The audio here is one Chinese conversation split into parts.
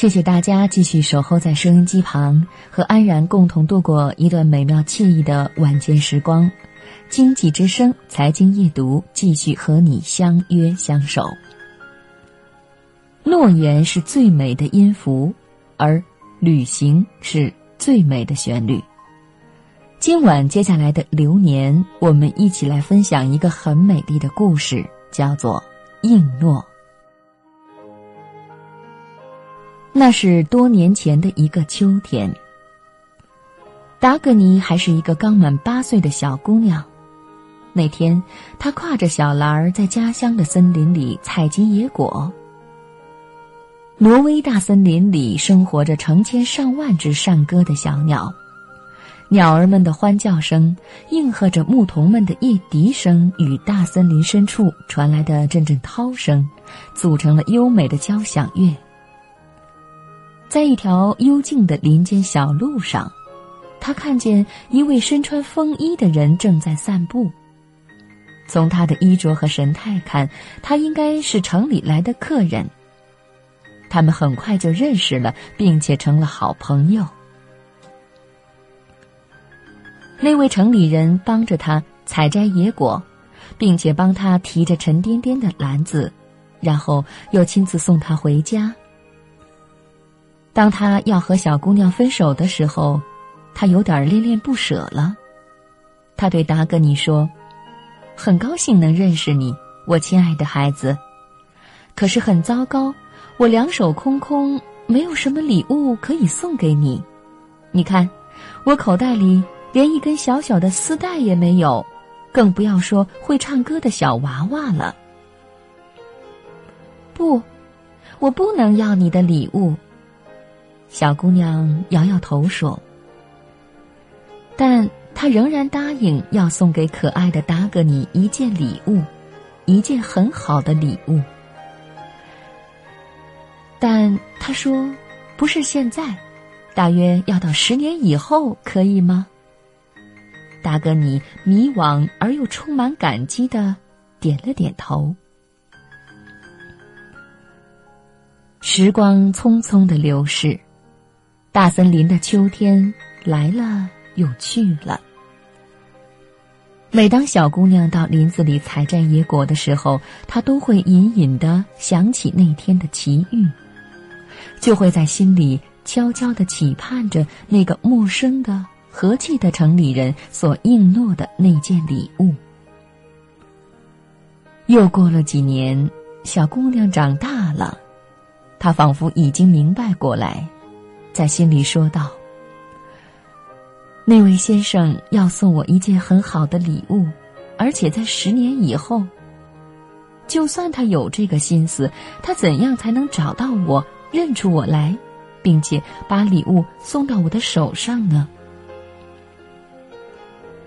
谢谢大家继续守候在收音机旁，和安然共同度过一段美妙惬意的晚间时光。经济之声财经夜读继续和你相约相守。诺言是最美的音符，而旅行是最美的旋律。今晚接下来的流年，我们一起来分享一个很美丽的故事，叫做应诺。那是多年前的一个秋天，达格尼还是一个刚满八岁的小姑娘。那天，她挎着小篮儿在家乡的森林里采集野果。挪威大森林里生活着成千上万只善歌的小鸟，鸟儿们的欢叫声应和着牧童们的夜笛声与大森林深处传来的阵阵涛声，组成了优美的交响乐。在一条幽静的林间小路上，他看见一位身穿风衣的人正在散步。从他的衣着和神态看，他应该是城里来的客人。他们很快就认识了，并且成了好朋友。那位城里人帮着他采摘野果，并且帮他提着沉甸甸的篮子，然后又亲自送他回家。当他要和小姑娘分手的时候，他有点恋恋不舍了。他对达格尼说：“很高兴能认识你，我亲爱的孩子。可是很糟糕，我两手空空，没有什么礼物可以送给你。你看，我口袋里连一根小小的丝带也没有，更不要说会唱歌的小娃娃了。不，我不能要你的礼物。”小姑娘摇摇头说：“但她仍然答应要送给可爱的达格尼一件礼物，一件很好的礼物。但她说，不是现在，大约要到十年以后，可以吗？”达格尼迷惘而又充满感激的点了点头。时光匆匆的流逝。大森林的秋天来了又去了。每当小姑娘到林子里采摘野果的时候，她都会隐隐的想起那天的奇遇，就会在心里悄悄的期盼着那个陌生的、和气的城里人所应诺的那件礼物。又过了几年，小姑娘长大了，她仿佛已经明白过来。在心里说道：“那位先生要送我一件很好的礼物，而且在十年以后。就算他有这个心思，他怎样才能找到我、认出我来，并且把礼物送到我的手上呢？”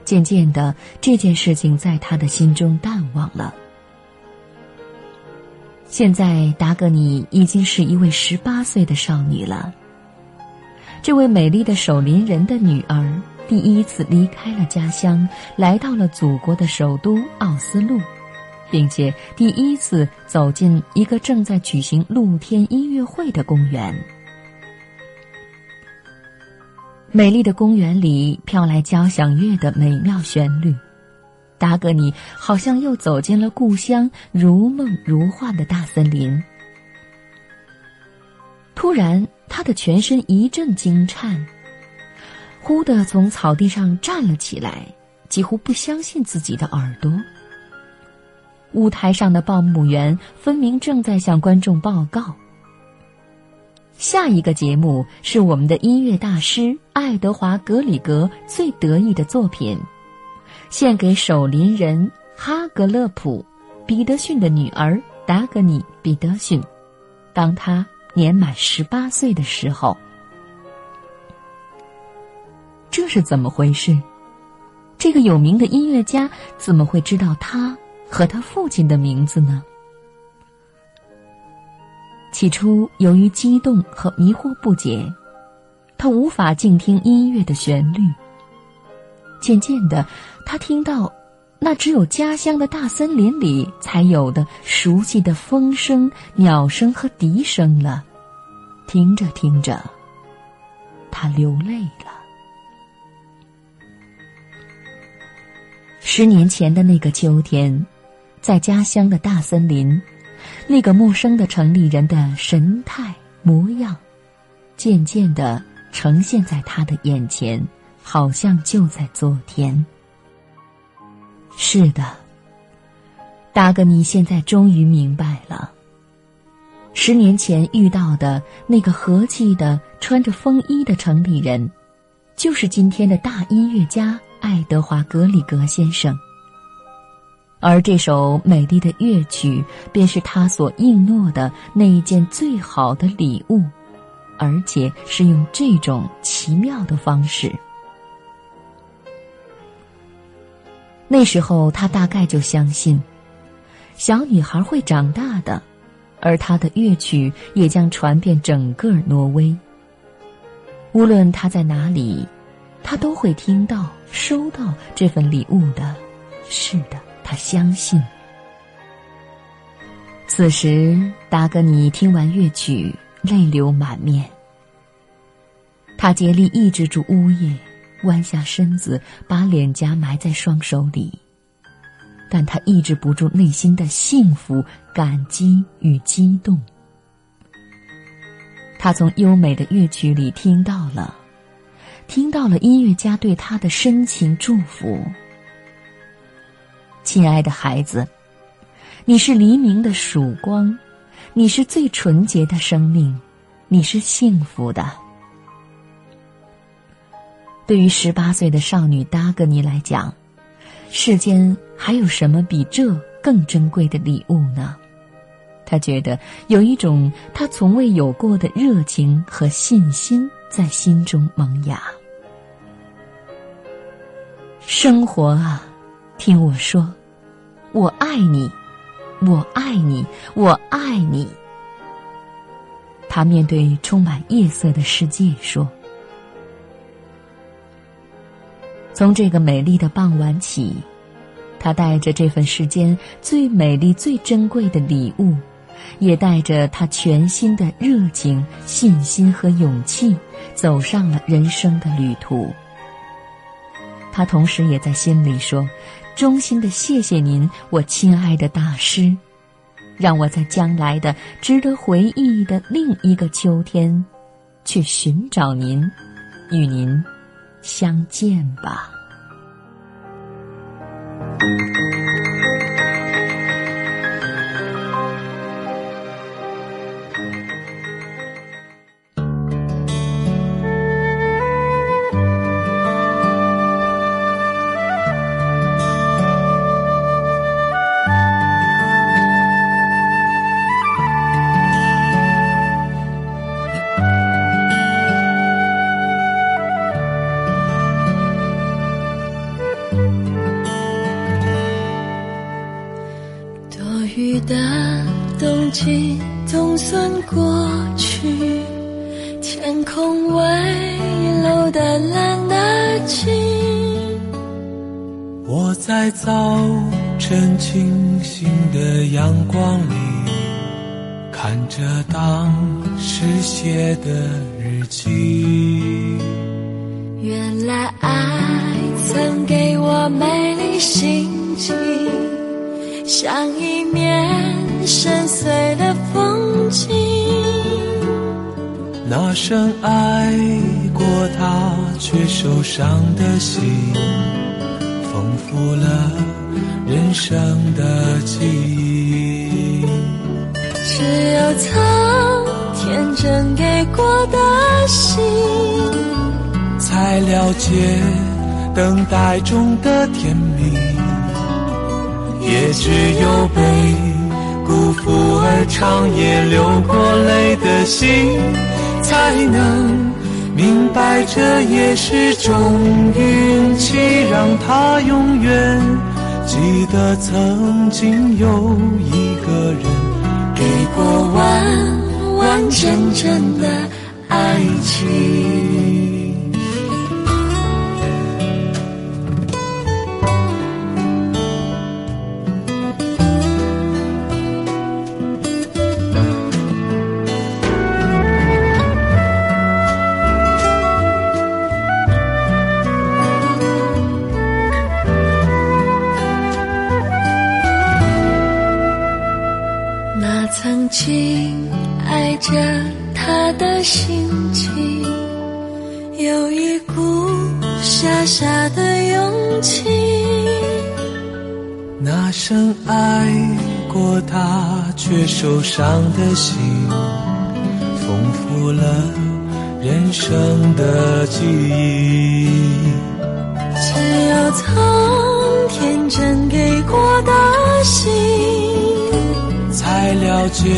渐渐的，这件事情在他的心中淡忘了。现在，达格尼已经是一位十八岁的少女了。这位美丽的守林人的女儿第一次离开了家乡，来到了祖国的首都奥斯陆，并且第一次走进一个正在举行露天音乐会的公园。美丽的公园里飘来交响乐的美妙旋律，达格尼好像又走进了故乡如梦如幻的大森林。突然。他的全身一阵惊颤，忽地从草地上站了起来，几乎不相信自己的耳朵。舞台上的报幕员分明正在向观众报告：下一个节目是我们的音乐大师爱德华·格里格最得意的作品，献给守林人哈格勒普·彼得逊的女儿达格尼·彼得逊，当他。年满十八岁的时候，这是怎么回事？这个有名的音乐家怎么会知道他和他父亲的名字呢？起初，由于激动和迷惑不解，他无法静听音乐的旋律。渐渐的，他听到那只有家乡的大森林里才有的熟悉的风声、鸟声和笛声了。听着听着，他流泪了。十年前的那个秋天，在家乡的大森林，那个陌生的城里人的神态模样，渐渐的呈现在他的眼前，好像就在昨天。是的，达格尼现在终于明白了。十年前遇到的那个和气的、穿着风衣的城里人，就是今天的大音乐家爱德华·格里格先生。而这首美丽的乐曲，便是他所应诺的那一件最好的礼物，而且是用这种奇妙的方式。那时候，他大概就相信，小女孩会长大的。而他的乐曲也将传遍整个挪威。无论他在哪里，他都会听到、收到这份礼物的。是的，他相信。此时，达格尼听完乐曲，泪流满面。他竭力抑制住呜咽，弯下身子，把脸颊埋在双手里。但他抑制不住内心的幸福、感激与激动。他从优美的乐曲里听到了，听到了音乐家对他的深情祝福。亲爱的孩子，你是黎明的曙光，你是最纯洁的生命，你是幸福的。对于十八岁的少女达格尼来讲。世间还有什么比这更珍贵的礼物呢？他觉得有一种他从未有过的热情和信心在心中萌芽。生活啊，听我说，我爱你，我爱你，我爱你。他面对充满夜色的世界说。从这个美丽的傍晚起，他带着这份世间最美丽、最珍贵的礼物，也带着他全新的热情、信心和勇气，走上了人生的旅途。他同时也在心里说：“衷心的谢谢您，我亲爱的大师，让我在将来的值得回忆的另一个秋天，去寻找您，与您。”相见吧。冬季总算过去，天空微露的蓝的晴。我在早晨清醒的阳光里，看着当时写的日记。原来爱曾给我美丽心情，像一面。深邃的风景，那深爱过他却受伤的心，丰富了人生的记忆。只有曾天真给过的心，才了解等待中的甜蜜，也只有被。辜负而长夜流过泪的心，才能明白这也是种运气，让他永远记得曾经有一个人给过完完整整的爱情。的心情，有一股傻傻的勇气。那深爱过他却受伤的心，丰富了人生的记忆。只有曾天真给过的心，才了解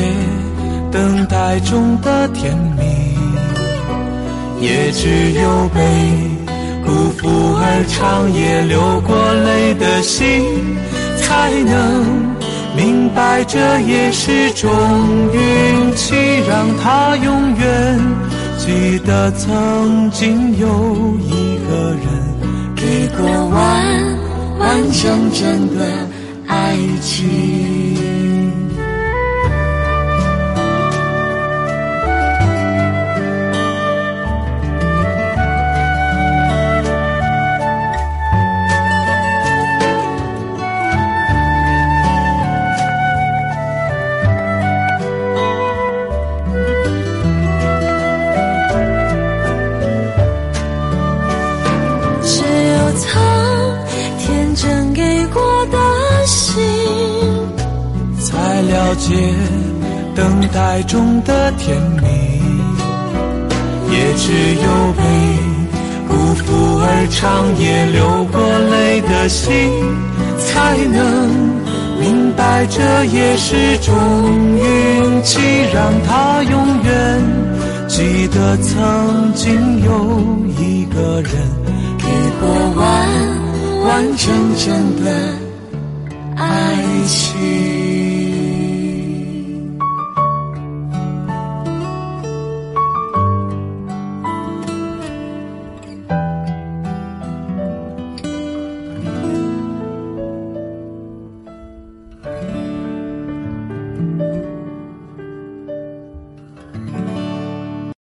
等待中的甜蜜，也只有被辜负而长夜流过泪的心，才能明白这也是种运气，让他永远记得曾经有一个人给过完完整整的爱情。等待中的甜蜜，也只有被辜负而长夜流过泪的心，才能明白这也是种运气，让他永远记得曾经有一个人给过完完整整的爱情。